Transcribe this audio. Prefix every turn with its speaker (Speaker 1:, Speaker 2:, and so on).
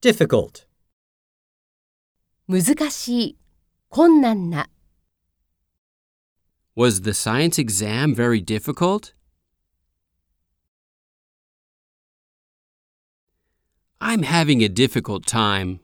Speaker 1: difficult,
Speaker 2: 難しい、困難な、
Speaker 3: Was the science exam very difficult? I'm having a difficult time.